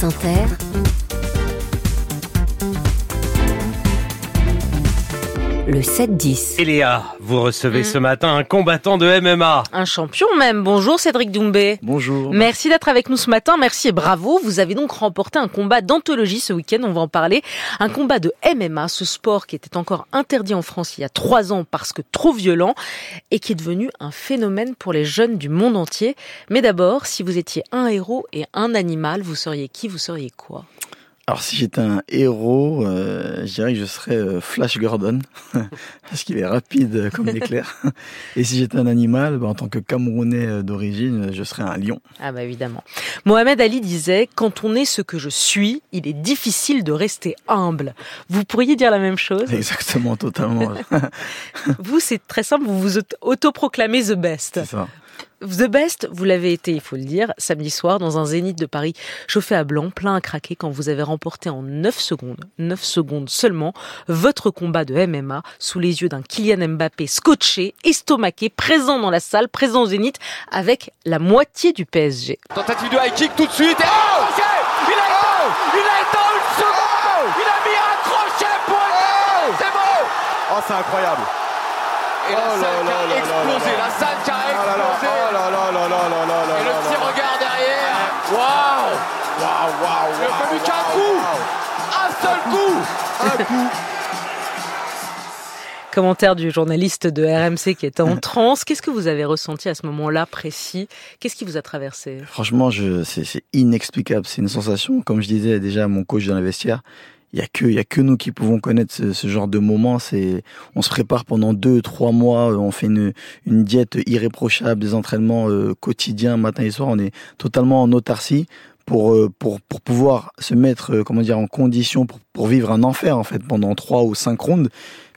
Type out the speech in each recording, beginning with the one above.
France Inter, le 7-10. Eléa, vous recevez Mm. ce matin un combattant de MMA. Un champion même. Bonjour Cédric Doumbé. Bonjour. Merci d'être avec nous ce matin. Merci et bravo. Vous avez donc remporté un combat d'anthologie ce week-end. On va en parler. Un combat de MMA, ce sport qui était encore interdit en France il y a trois ans parce que trop violent et qui est devenu un phénomène pour les jeunes du monde entier. Mais d'abord, si vous étiez un héros et un animal, vous seriez qui? Vous seriez quoi? Alors si j'étais un héros, euh, je dirais que je serais euh, Flash Gordon, parce qu'il est rapide comme l'éclair. Et si j'étais un animal, bah, en tant que Camerounais euh, d'origine, je serais un lion. Ah bah évidemment. Mohamed Ali disait quand on est ce que je suis, il est difficile de rester humble. Vous pourriez dire la même chose? Exactement, totalement. Vous, c'est très simple, vous vous auto- autoproclamez the best. C'est ça. The best, vous l'avez été, il faut le dire, samedi soir dans un zénith de Paris chauffé à blanc, plein à craquer quand vous avez remporté en 9 secondes, 9 secondes seulement, votre combat de MMA sous les yeux d'un Kylian Mbappé scotché, estomaqué, présent dans la salle, présent au zénith avec la moitié du PSG. Tentative de high kick tout de suite. Et oh, ok il a éteint Il a éteint une seconde Il a mis un crochet poignet C'est bon Oh, c'est incroyable. Et la Oh là salle qui là a là explosé, là là. la salle qui a Oh là là, explosé là là là là là là là Et le là petit là. regard derrière Waouh Waouh, waouh, Il a pas waouh, vu qu'un coup. Un seul coup Un coup. Commentaire du journaliste de RMC qui était en transe. Qu'est-ce que vous avez ressenti à ce moment-là précis? Qu'est-ce qui vous a traversé? Franchement, c'est inexplicable. C'est une sensation, comme je disais déjà à mon coach dans le vestiaire, il y a que, il y a que nous qui pouvons connaître ce, ce genre de moment. C'est, on se prépare pendant deux, trois mois. On fait une, une diète irréprochable, des entraînements euh, quotidiens, matin et soir. On est totalement en autarcie pour, euh, pour, pour pouvoir se mettre, euh, comment dire, en condition pour, pour vivre un enfer, en fait, pendant trois ou cinq rondes.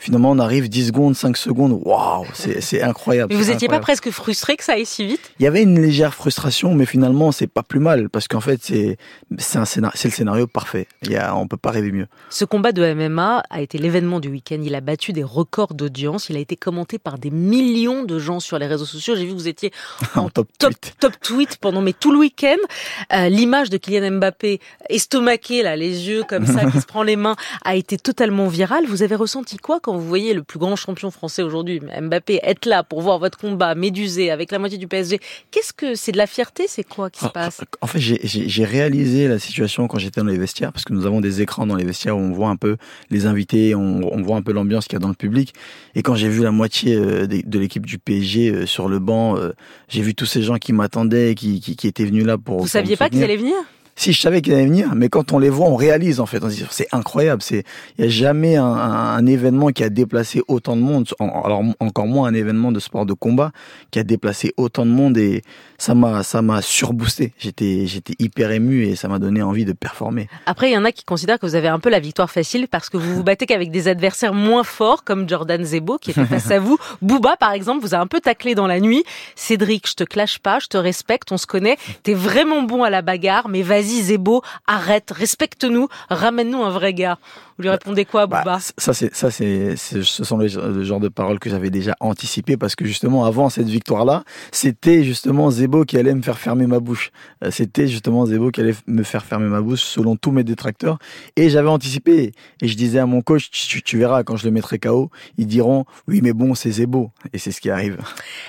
Finalement, on arrive 10 secondes, 5 secondes. Waouh, c'est, c'est incroyable. Mais vous c'est étiez pas presque frustré que ça aille si vite? Il y avait une légère frustration, mais finalement, c'est pas plus mal parce qu'en fait, c'est c'est un scénario, c'est le scénario parfait. Il y a, on peut pas rêver mieux. Ce combat de MMA a été l'événement du week-end. Il a battu des records d'audience. Il a été commenté par des millions de gens sur les réseaux sociaux. J'ai vu que vous étiez En top top, tweet. top tweet pendant mais tout le week-end. Euh, L'image de Kylian Mbappé estomaqué, là, les yeux comme ça, qui se prend les mains, a été totalement virale. Vous avez ressenti quoi quand vous voyez le plus grand champion français aujourd'hui, Mbappé, être là pour voir votre combat médusé avec la moitié du PSG Qu'est-ce que c'est de la fierté C'est quoi qui se passe? En fait, j'ai- réalisé la situation quand j'étais dans les vestiaires parce que nous avons des écrans dans les vestiaires où on voit un peu les invités, on, on voit un peu l'ambiance qu'il y a dans le public. Et quand j'ai vu la moitié euh, de l'équipe du PSG euh, sur le banc, euh, j'ai vu tous ces gens qui m'attendaient, qui, qui, qui étaient venus là pour. Vous pour saviez pas qu'ils allaient venir? Yeah. Si, je savais qu'ils allaient venir, mais quand on les voit, on réalise en fait. On se dit, c'est incroyable. C'est, il y a jamais un, un- un événement qui a déplacé autant de monde. Alors encore moins un événement de sport de combat qui a déplacé autant de monde et ça m'a, ça m'a surboosté. J'étais, j'étais hyper ému et ça m'a donné envie de performer. Après, il y en a qui considèrent que vous avez un peu la victoire facile parce que vous vous battez qu'avec des adversaires moins forts comme Jordan Zebo qui était face à vous. Booba, par exemple, vous a un peu taclé dans la nuit. Cédric, je te clash pas, je te respecte, on se connaît. T'es vraiment bon à la bagarre, mais vas-y Zebo, arrête, respecte-nous, ramène-nous un vrai gars. Vous lui répondez quoi, Bah, Booba ça, c'est, ça, c'est, c'est- ce sont les, le genre de paroles que j'avais déjà anticipé parce que justement, avant cette victoire-là, c'était justement Zebo qui allait me faire fermer ma bouche. Euh, C'était justement Zebo qui allait me faire fermer ma bouche selon tous mes détracteurs. Et j'avais anticipé. Et je disais à mon coach, tu, tu verras quand je le mettrai KO, ils diront, oui, mais bon, c'est Zebo. Et c'est ce qui arrive.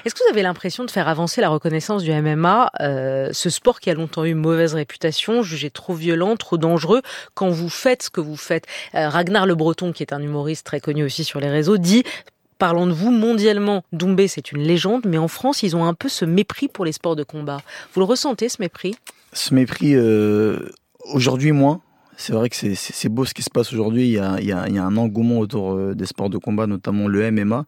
Est-ce que vous avez l'impression de faire avancer la reconnaissance du MMA, euh, ce sport qui a longtemps eu mauvaise réputation, jugé trop violent, trop dangereux, quand vous faites ce que vous faites? Ragnar Le Breton, qui est un humoriste très connu aussi sur les réseaux, dit Parlons de vous mondialement. Doumbé, c'est une légende, mais en France, ils ont un peu ce mépris pour les sports de combat. Vous le ressentez, ce mépris? Ce mépris, euh, aujourd'hui moins. C'est vrai que c'est- beau ce qui se passe aujourd'hui. Il y a un engouement autour euh, des sports de combat, notamment le MMA,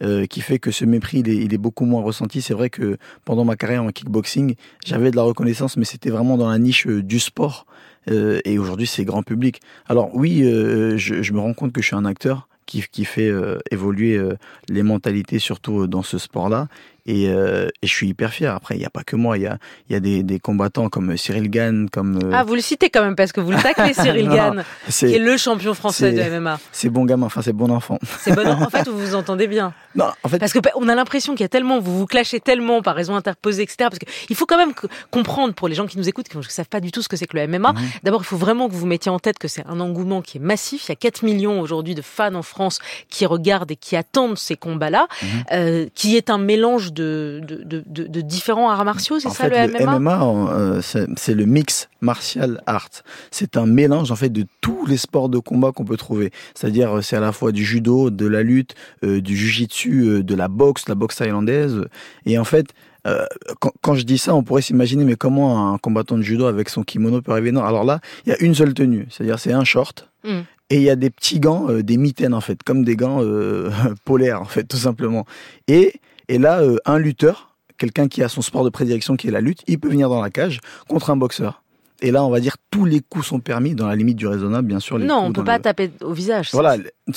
euh, qui fait que ce mépris, il est, beaucoup moins ressenti. C'est vrai que pendant ma carrière en kickboxing, j'avais de la reconnaissance, mais c'était vraiment dans la niche euh, du sport. Euh, et aujourd'hui, c'est grand public. Alors oui, je, me rends compte que je suis un acteur qui, fait évoluer les mentalités, surtout dans ce sport-là. Et, euh, et je suis hyper fier. Après, il n'y a pas que moi. Il y a, il y a des, des combattants comme Cyril Gann, comme. euh, Ah, vous le citez quand même parce que vous le taclez, Cyril Gann, qui est le champion français de MMA. c'est bon gamin. Enfin, c'est bon enfant. C'est bon. En fait, vous vous entendez bien. Non, en fait, Parce que on a l'impression qu'il y a tellement, vous vous clashez tellement par raison interposée, etc. Parce qu'il faut quand même comprendre pour les gens qui nous écoutent, qui ne savent pas du tout ce que c'est que le MMA. Mhm. D'abord, il faut vraiment que vous mettiez en tête que c'est un engouement qui est massif. Il y a 4 millions aujourd'hui de fans en France qui regardent et qui attendent ces combats-là, Mhm. euh, qui est un mélange de, de, de, de- de différents arts martiaux, c'est ça fait, le MMA, euh, c'est le mix martial art. C'est un mélange en fait de tous les sports de combat qu'on peut trouver. C'est-à-dire, euh, c'est à la fois du judo, de la lutte, euh, du jujitsu, euh, de la boxe, la boxe thaïlandaise. Et en fait, euh, quand, quand je dis ça, on pourrait s'imaginer, mais comment un combattant de judo avec son kimono peut arriver? Non, alors là, il y a une seule tenue. C'est-à-dire, c'est un short. Mm. Et il y a des petits gants, euh, des mitaines en fait, comme des gants euh, polaires en fait, tout simplement. Et, et là, euh, un lutteur, quelqu'un qui a son sport de prédilection qui est la lutte, il peut venir dans la cage contre un boxeur. Et là, on va dire tous les coups sont permis dans la limite du raisonnable, bien sûr. les Non, on peut pas le- taper au visage. Voilà,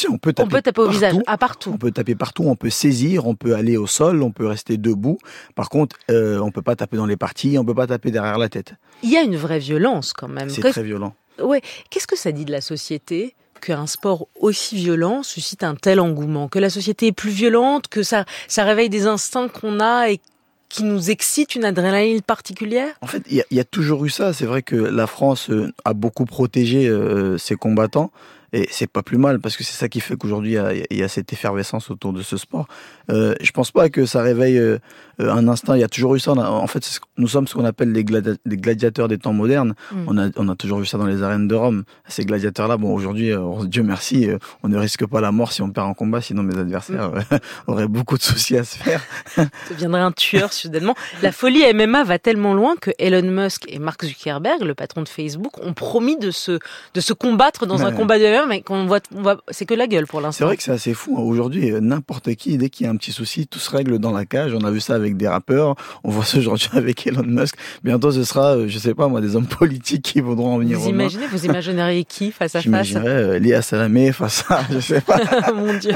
on peut On taper. peut taper au partout. visage, à partout. On peut taper partout, on peut saisir, on peut aller au sol, on peut rester debout. Par contre, euh, on peut pas taper dans les parties, on peut pas taper derrière la tête. Il y a une vraie violence quand même. C'est très violent. Ouais. Qu'est-ce que ça dit de la société? Qu'un sport aussi violent suscite un tel engouement Que la société est plus violente, que ça, ça réveille des instincts qu'on a et qui nous excitent une adrénaline particulière? En fait, il y, a- il y a toujours eu ça. C'est vrai que la France euh, a beaucoup protégé euh, ses combattants. Et c'est pas plus mal parce que c'est ça qui fait qu'aujourd'hui il y a- il y, a cette effervescence autour de ce sport. Euh, je pense pas que ça réveille euh, un instinct. Il y a toujours eu ça. En fait, ce nous sommes ce qu'on appelle les, gladi- les gladiateurs des temps modernes. Mm. On, a, on a toujours vu ça dans les arènes de Rome. Ces gladiateurs-là, bon, aujourd'hui, euh, Dieu merci, euh, on ne risque pas la mort si on perd en combat. Sinon, mes adversaires euh, auraient beaucoup de soucis à se faire. Ça deviendrait un tueur soudainement. La folie MMA va tellement loin que Elon Musk et Mark Zuckerberg, le patron de Facebook, ont promis de se, de se combattre dans un combat de MMA, mais qu'on voit, voit, c'est que la gueule pour C'est l'instant. vrai que c'est assez fou. hein. Aujourd'hui, n'importe qui, dès qu'il y a un petit souci, tout se règle dans la cage. On a vu ça avec des rappeurs. On voit ça aujourd'hui avec Elon Musk. Bientôt, ce sera, euh, je sais pas moi, des hommes politiques qui voudront en venir Vous imaginez, vous imagineriez qui face à face J'imaginerais euh, Léa Salamé face à, je sais pas. Mon Dieu.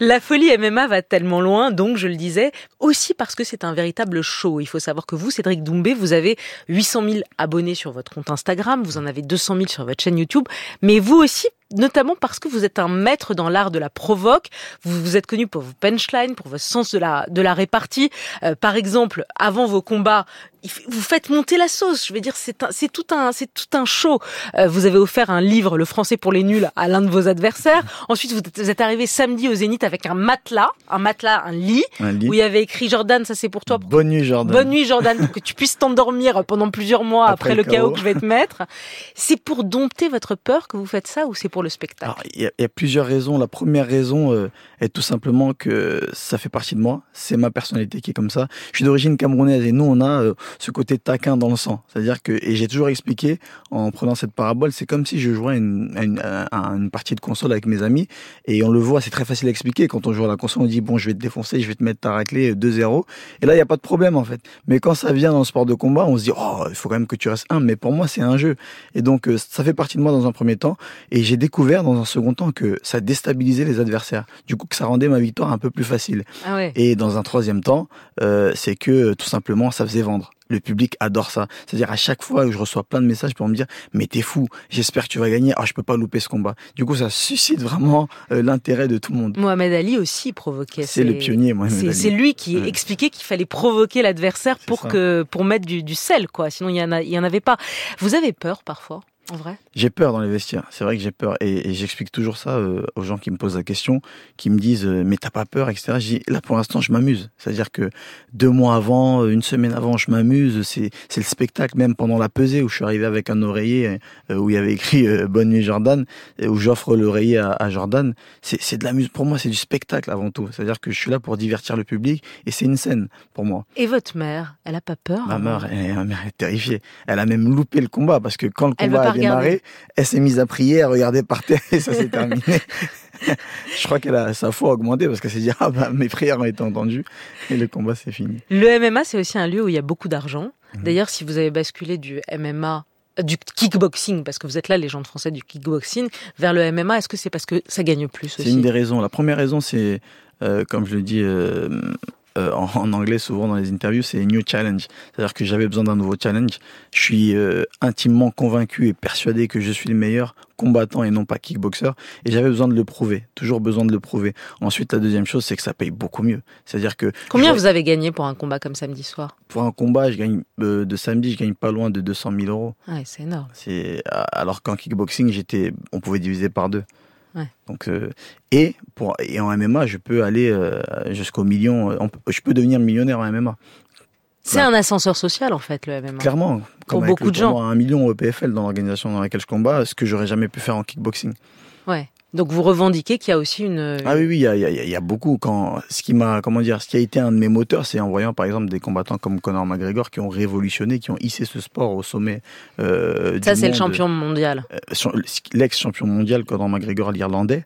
La folie MMA va tellement loin, donc je le disais, aussi parce que c'est un véritable show. Il faut savoir que vous, Cédric Doumbé, vous avez 800 000 abonnés sur votre compte Instagram, vous en avez 200 000 sur votre chaîne YouTube, mais vous aussi, notamment parce que vous êtes un maître dans l'art de la provoque. Vous vous êtes connu pour vos punchlines, pour votre sens de la de la répartie. Euh, par exemple, avant vos combats, vous faites monter la sauce. Je veux dire, c'est tout un c'est tout un show. Euh, vous avez offert un livre, Le Français pour les nuls, à l'un de vos adversaires. Ensuite, vous êtes, vous êtes arrivé samedi au Zénith avec un matelas, un matelas, un lit, Un lit. où il y avait écrit Jordan, ça c'est pour toi. pour- Bonne nuit, Jordan. Bonne nuit Jordan, pour que tu puisses t'endormir pendant plusieurs mois après, le chaos chaos. que je vais te mettre. C'est pour dompter votre peur que vous faites ça ou c'est pour le spectacle il y, a- plusieurs raisons. La première raison euh, est tout simplement que ça fait partie de moi. C'est ma personnalité qui est comme ça. Je suis d'origine camerounaise et nous, on a euh, ce côté taquin dans le sang. C'est-à-dire que, et j'ai toujours expliqué en prenant cette parabole, c'est comme si je jouais à une, partie de console avec mes amis et on le voit, c'est très facile à expliquer. Quand on joue à la console, on dit bon, je vais te défoncer, je vais te mettre ta raclée euh, 2-0. Et là, il n'y a pas de problème en fait. Mais quand ça vient dans le sport de combat, on se dit oh, il faut quand même que tu restes un. Mais pour moi, c'est un jeu. Et donc, euh, ça fait partie de moi dans un premier temps. Et j'ai découvert dans un second temps que ça déstabilisait les adversaires. Du coup, que ça rendait ma victoire un peu plus facile. Ah ouais. Et dans un troisième temps, euh, c'est que tout simplement, ça faisait vendre. Le public adore ça. C'est-à-dire à chaque fois que je reçois plein de messages pour me dire mais t'es fou, j'espère que tu vas gagner. Ah, je peux pas louper ce combat. Du coup, ça suscite vraiment euh, l'intérêt de tout le monde. Mohamed Ali aussi provoquait. C'est le pionnier, Mohamed C'est Ali. c'est lui qui Ouais. expliquait qu'il fallait provoquer l'adversaire pour ça. que pour mettre du, du sel quoi. Sinon il y en a il y en avait pas. Vous avez peur parfois? En vrai J'ai peur dans les vestiaires. C'est vrai que j'ai peur. Et, et j'explique toujours ça euh, aux gens qui me posent la question, qui me disent euh, mais t'as pas peur, etc. Je dis là pour l'instant je m'amuse. C'est-à-dire que deux mois avant, euh, une semaine avant, je m'amuse. C'est c'est le spectacle même pendant la pesée où je suis arrivé avec un oreiller euh, où il y avait écrit Bonne nuit Jordan et où j'offre l'oreiller à, à Jordan. C'est c'est de la musique pour moi, c'est du spectacle avant tout. C'est-à-dire que je suis là pour divertir le public et c'est une scène pour moi. Et votre mère, elle a pas peur Ma avant mère, elle, ma mère est terrifiée. Elle a même loupé le combat parce que quand le combat démarré, elle s'est mise à prier, à regarder par terre et ça s'est terminé. Je crois qu'elle a sa foi a augmenté parce qu'elle s'est dit ah bah mes prières ont été entendues et le combat c'est fini. Le MMA, c'est aussi un lieu où il y a beaucoup d'argent. Mhm. D'ailleurs, si vous avez basculé du MMA, euh, du kickboxing, parce que vous êtes là, légende française du kickboxing, vers le MMA, est-ce que c'est parce que ça gagne plus C'est aussi une des raisons. La première raison c'est euh, comme je le dis euh, euh, en, en anglais souvent dans les interviews, c'est new challenge. C'est-à-dire que j'avais besoin d'un nouveau challenge. Je suis euh, intimement convaincu et persuadé que je suis le meilleur combattant et non pas kickboxer. Et j'avais besoin de le prouver, toujours besoin de le prouver. Ensuite, la deuxième chose, c'est que ça paye beaucoup mieux. C'est-à-dire que Combien je- vous avez gagné pour un combat comme samedi soir? Pour un combat, je gagne euh, de samedi, je gagne pas loin de 200 000 euros. Ouais, c'est énorme. C'est alors qu'en kickboxing, j'étais, on pouvait diviser par deux. Ouais. Donc euh, et pour et en MMA, je peux aller euh, jusqu'au million. euh, on je peux devenir millionnaire en MMA. C'est Ouais. un ascenseur social en fait, le MMA. Clairement, comme avec beaucoup de gens. un million au PFL dans l'organisation dans laquelle je combats, ce que j'aurais jamais pu faire en kickboxing. Ouais. Donc vous revendiquez qu'il y a aussi une. Ah oui, oui, il y a, il y, beaucoup. Quand ce qui m'a, comment dire, ce qui a été un de mes moteurs, c'est en voyant par exemple des combattants comme Conor McGregor qui ont révolutionné, qui ont hissé ce sport au sommet. Euh, Ça, c'est le champion mondial. euh, sur- l'ex-champion mondial Conor McGregor, l'Irlandais.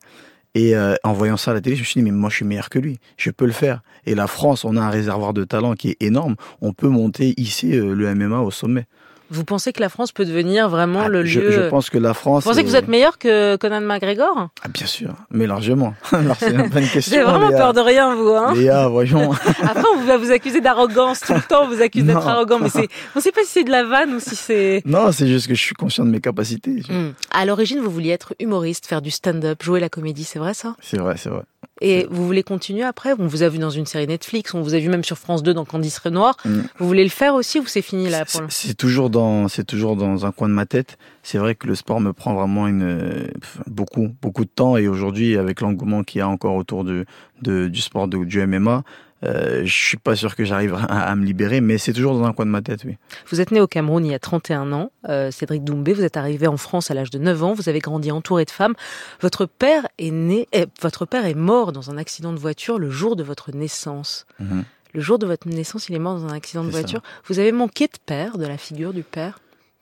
Et euh, en voyant ça à la télé, je me suis dit, mais moi je suis meilleur que lui, je peux le faire. Et la France, on a un réservoir de talent qui est énorme, on peut monter ici euh, le MMA au sommet. Vous pensez que la France peut devenir vraiment Ah, le je, lieu. je pense que la France. Vous pensez que vous êtes meilleur que Conan McGregor Ah, bien sûr, mais largement. C'est une question. Vous avez vraiment Léa. peur de rien, vous, hein Léa, voyons. Après, on va vous accuser d'arrogance tout le temps, on vous accuse d'être arrogant, mais c'est, on sait pas si c'est de la vanne ou si c'est. non, c'est juste que je suis conscient de mes capacités. Hmm. À l'origine, vous vouliez être humoriste, faire du stand-up, jouer la comédie, c'est vrai ça? C'est vrai, c'est vrai. Et vous voulez continuer après? On vous a vu dans une série Netflix, on vous a vu même sur France 2 dans Candice Renoir. Mm. Vous voulez le faire aussi ou c'est fini là pour C'est toujours dans, c'est toujours dans un coin de ma tête. C'est vrai que le sport me prend vraiment une, beaucoup, beaucoup de temps. Et aujourd'hui, avec l'engouement qu'il y a encore autour de, de- du sport de- du MMA, euh, je suis pas sûr que j'arrive à, à me libérer, mais c'est toujours dans un coin de ma tête, oui. Vous êtes né au Cameroun il y a 31 ans, euh, Cédric Doumbé, vous êtes arrivé en France à l'âge de 9 ans, vous avez grandi entouré de femmes. Votre père est né, eh, votre père est mort dans un accident de voiture le jour de votre naissance. Mhm. Le jour de votre naissance, il est mort dans un accident de ça. voiture. Vous avez manqué de père, de la figure du père?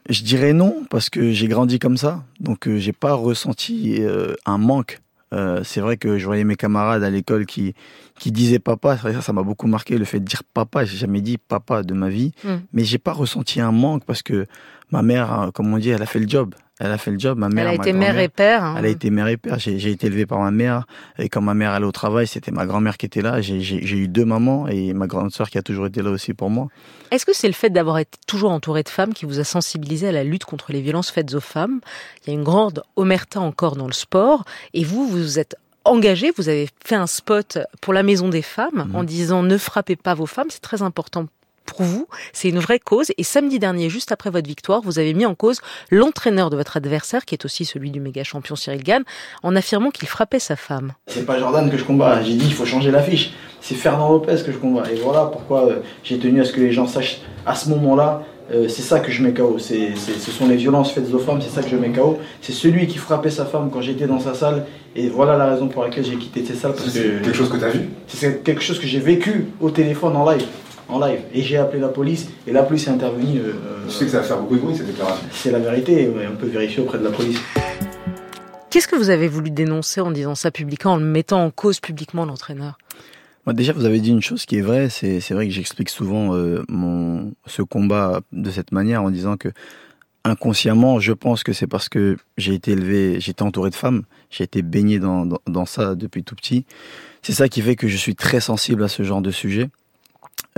Je dirais non parce que j'ai grandi comme ça, donc euh, j'ai pas ressenti euh, un manque. Euh, c'est vrai que je voyais mes camarades à l'école qui qui disaient papa. C'est vrai que ça, ça m'a beaucoup marqué le fait de dire papa. J'ai jamais dit papa de ma vie, Mm. mais j'ai pas ressenti un manque parce que ma mère, hein, comme on dit, elle a fait le job. Elle a fait le job. Ma mère, Elle a ma été mère et père. hein. Elle a été mère et père. J'ai été élevé par ma mère. Et quand ma mère allait au travail, c'était ma grand-mère qui était là. J'ai eu deux mamans et ma grande sœur qui a toujours été là aussi pour moi. Est-ce que c'est le fait d'avoir été toujours entouré de femmes qui vous a sensibilisé à la lutte contre les violences faites aux femmes? Il y a une grande omerta encore dans le sport et vous, vous vous êtes engagé, vous avez fait un spot pour la Maison des femmes Mhm. en disant ne frappez pas vos femmes, c'est très important pour vous, c'est une vraie cause. Et samedi dernier, juste après votre victoire, vous avez mis en cause l'entraîneur de votre adversaire, qui est aussi celui du méga champion Cyril Gann, en affirmant qu'il frappait sa femme. C'est pas Jordan que je combats. J'ai dit il faut changer l'affiche. C'est Fernand Lopez que je combats. Et voilà pourquoi euh, j'ai tenu à ce que les gens sachent à ce moment-là. euh, c'est ça que je mets KO. C'est, c'est- ce sont les violences faites aux femmes, c'est ça que je mets KO. C'est celui qui frappait sa femme quand j'étais dans sa salle. Et voilà la raison pour laquelle j'ai quitté cette salle. Parce C'est que quelque chose que tu as vu? C'est quelque chose que j'ai vécu au téléphone en live. En live. Et j'ai appelé la police. Et la police est intervenue. euh, Je sais que ça va faire beaucoup de bruit cette déclaration. c'est la vérité. ouais, on peut vérifier auprès de la police. Qu'est-ce que vous avez voulu dénoncer en disant ça publiquement, en le mettant en cause publiquement l'entraîneur? Moi, déjà, vous avez dit une chose qui est vraie. C'est, c'est vrai que j'explique souvent euh, mon, ce combat de cette manière en disant que inconsciemment, je pense que c'est parce que j'ai été élevé, j'étais entouré de femmes, j'ai été baigné dans, dans, dans ça depuis tout petit. C'est ça qui fait que je suis très sensible à ce genre de sujet.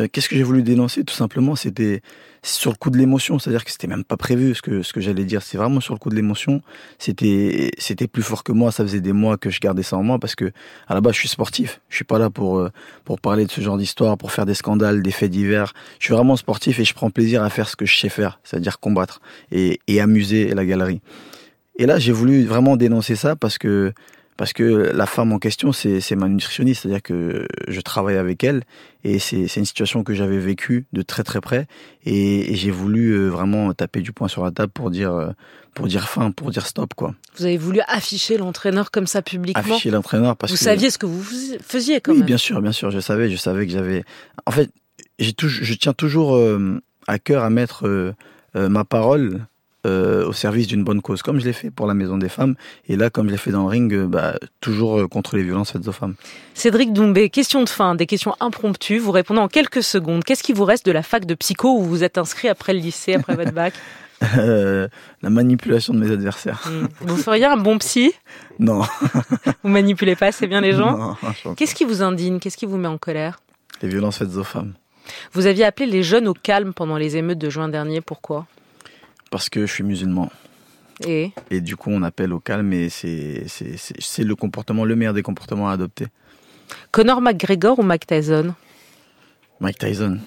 Euh, Qu'est-ce que j'ai voulu dénoncer Tout simplement, c'était sur le coup de l'émotion, c'est-à-dire que c'était même pas prévu ce que ce que j'allais dire. C'est vraiment sur le coup de l'émotion. C'était c'était plus fort que moi. Ça faisait des mois que je gardais ça en moi parce que à la base, je suis sportif. Je suis pas là pour euh, pour parler de ce genre d'histoire, pour faire des scandales, des faits divers. Je suis vraiment sportif et je prends plaisir à faire ce que je sais faire, c'est-à-dire combattre et, et amuser la galerie. Et là, j'ai voulu vraiment dénoncer ça parce que parce que la femme en question, c'est ma nutritionniste, c'est-à-dire que je travaille avec elle et c'est une situation que j'avais vécue de très très près et, et j'ai voulu euh, vraiment taper du poing sur la table pour dire euh, pour dire fin, pour dire stop quoi. Vous avez voulu afficher l'entraîneur comme ça publiquement? Afficher l'entraîneur parce Vous que saviez ce que vous faisiez quand oui, même. bien sûr, bien sûr, je savais, je savais que j'avais. En fait, j'ai je tiens toujours euh, à cœur à mettre ma parole euh, au service d'une bonne cause, comme je l'ai fait pour la Maison des Femmes, et là, comme je l'ai fait dans le ring, euh, bah, toujours euh, contre les violences faites aux femmes. Cédric Doumbé, question de fin, des questions impromptues. Vous répondez en quelques secondes. Qu'est-ce qui vous reste de la fac de psycho où vous êtes inscrit après le lycée, après votre bac Euh, la manipulation de mes adversaires. Hmm. Vous feriez un bon psy? Non. Vous manipulez pas assez bien les gens? Qu'est-ce qui vous indigne? Qu'est-ce qui vous met en colère? Les violences faites aux femmes. Vous aviez appelé les jeunes au calme pendant les émeutes de juin dernier. Pourquoi? Parce que je suis musulman. Et? Et du coup, on appelle au calme et c'est le comportement, le meilleur des comportements à adopter. Conor McGregor ou Mike Tyson? Mike Tyson.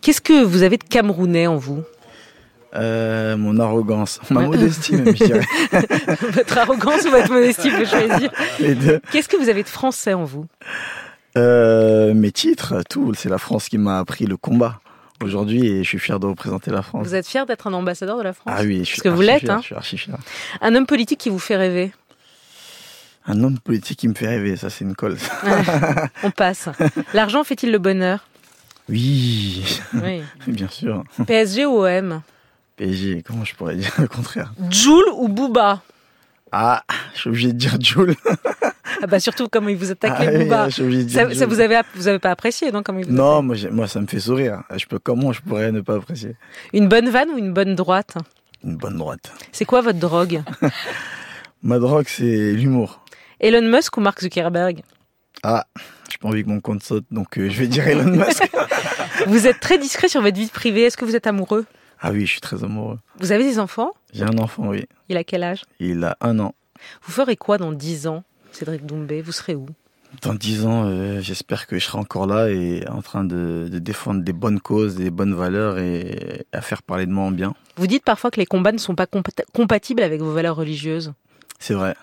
Qu'est-ce que vous avez de camerounais en vous? Euh, mon arrogance, ma modestie même, je dirais. Votre arrogance ou votre modestie, vous choisir. Les deux. Qu'est-ce que vous avez de français en vous? Euh, mes titres, tout. C'est la France qui m'a appris le combat aujourd'hui et je suis fier de représenter la France. Vous êtes fier d'être un ambassadeur de la France Ah oui, je suis Parce que vous l'êtes, fier, hein Je suis archi fier. Un homme politique qui vous fait rêver Un homme politique qui me fait rêver, ça c'est une colle. On passe. L'argent fait-il le bonheur? Oui, Oui. bien sûr. PSG ou OM PSG, comment je pourrais dire le contraire? Joule ou Booba? Ah, je suis obligé de dire Jules. Ah bah surtout comment il vous attaque Ah les Booba. dire Ça, vous avez vous avez pas apprécié non comme il vous Non, moi, moi ça me fait sourire. Je peux comment je pourrais ne pas apprécier? Une bonne vanne ou une bonne droite? Une bonne droite. C'est quoi votre drogue? Ma drogue c'est l'humour. Elon Musk ou Mark Zuckerberg? Ah, j'ai pas envie que mon compte saute, donc euh, je vais dire Elon Musk. Vous êtes très discret sur votre vie privée. Est-ce que vous êtes amoureux? Ah oui, je suis très amoureux. Vous avez des enfants? J'ai un enfant, oui. Il a quel âge? Il a un an. Vous ferez quoi dans 10 ans? Cédric Doumbé, vous serez où? Dans dix ans, euh, j'espère que je serai encore là et en train de, de défendre des bonnes causes, des bonnes valeurs et à faire parler de moi en bien. Vous dites parfois que les combats ne sont pas compat- compatibles avec vos valeurs religieuses. C'est vrai,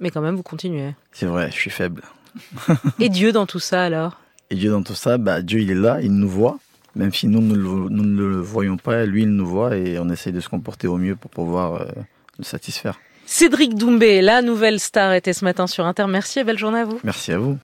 Mais quand même, vous continuez. c'est vrai, je suis faible. Et Dieu dans tout ça alors? Et Dieu dans tout ça, bah, Dieu il est là, il nous voit. Même si nous, nous, le- nous ne le voyons pas, lui il nous voit et on essaye de se comporter au mieux pour pouvoir euh, le satisfaire. Cédric Doumbé, la nouvelle star, était ce matin sur Inter. Merci et belle journée à vous. Merci à vous.